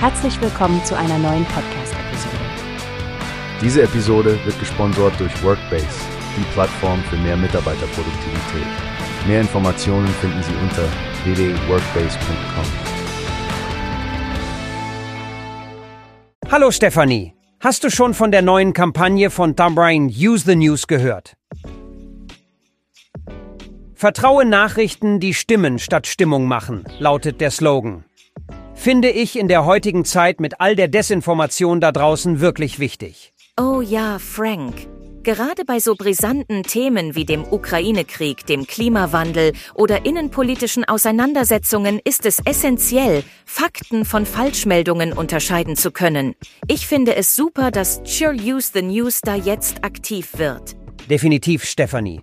Herzlich willkommen zu einer neuen Podcast-Episode. Diese Episode wird gesponsert durch Workbase, die Plattform für mehr Mitarbeiterproduktivität. Mehr Informationen finden Sie unter www.workbase.com. Hallo Stefanie, hast du schon von der neuen Kampagne von Tom Bryan Use the News gehört? Vertraue Nachrichten, die Stimmen statt Stimmung machen, lautet der Slogan. Finde ich in der heutigen Zeit mit all der Desinformation da draußen wirklich wichtig. Oh ja, Frank. Gerade bei so brisanten Themen wie dem Ukraine-Krieg, dem Klimawandel oder innenpolitischen Auseinandersetzungen ist es essentiell, Fakten von Falschmeldungen unterscheiden zu können. Ich finde es super, dass Sure Use the News da jetzt aktiv wird. Definitiv, Stefanie.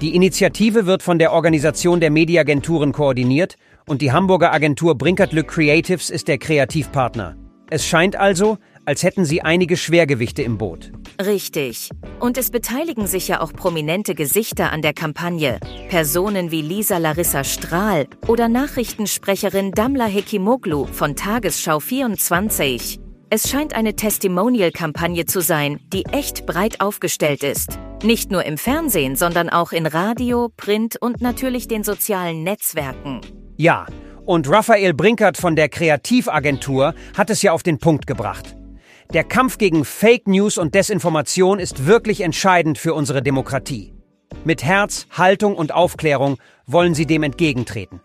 Die Initiative wird von der Organisation der Mediaagenturen koordiniert und die Hamburger Agentur Brinkertlück Creatives ist der Kreativpartner. Es scheint also, als hätten sie einige Schwergewichte im Boot. Richtig. Und es beteiligen sich ja auch prominente Gesichter an der Kampagne. Personen wie Lisa Larissa Strahl oder Nachrichtensprecherin Damla Hekimoglu von Tagesschau 24. Es scheint eine Testimonial-Kampagne zu sein, die echt breit aufgestellt ist. Nicht nur im Fernsehen, sondern auch in Radio, Print und natürlich den sozialen Netzwerken. Ja, und Raphael Brinkert von der Kreativagentur hat es ja auf den Punkt gebracht. Der Kampf gegen Fake News und Desinformation ist wirklich entscheidend für unsere Demokratie. Mit Herz, Haltung und Aufklärung wollen sie dem entgegentreten.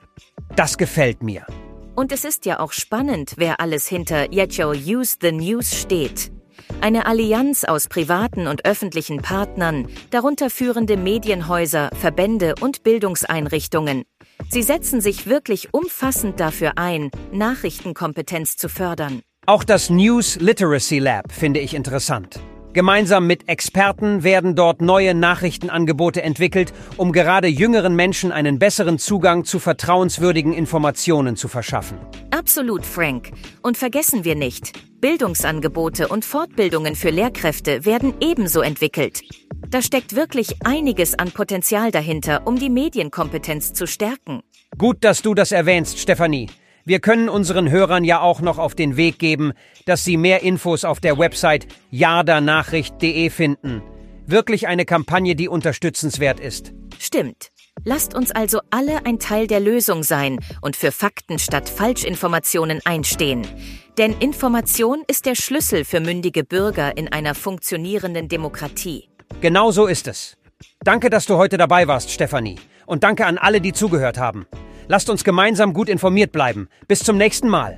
Das gefällt mir. Und es ist ja auch spannend, wer alles hinter Yetcho Use the News steht. Eine Allianz aus privaten und öffentlichen Partnern, darunter führende Medienhäuser, Verbände und Bildungseinrichtungen. Sie setzen sich wirklich umfassend dafür ein, Nachrichtenkompetenz zu fördern. Auch das News Literacy Lab finde ich interessant. Gemeinsam mit Experten werden dort neue Nachrichtenangebote entwickelt, um gerade jüngeren Menschen einen besseren Zugang zu vertrauenswürdigen Informationen zu verschaffen. Absolut, Frank. Und vergessen wir nicht, Bildungsangebote und Fortbildungen für Lehrkräfte werden ebenso entwickelt. Da steckt wirklich einiges an Potenzial dahinter, um die Medienkompetenz zu stärken. Gut, dass du das erwähnst, Stefanie. Wir können unseren Hörern ja auch noch auf den Weg geben, dass sie mehr Infos auf der Website jardanachricht.de finden. Wirklich eine Kampagne, die unterstützenswert ist. Stimmt. Lasst uns also alle ein Teil der Lösung sein und für Fakten statt Falschinformationen einstehen. Denn Information ist der Schlüssel für mündige Bürger in einer funktionierenden Demokratie. Genau so ist es. Danke, dass du heute dabei warst, Stefanie. Und danke an alle, die zugehört haben. Lasst uns gemeinsam gut informiert bleiben. Bis zum nächsten Mal.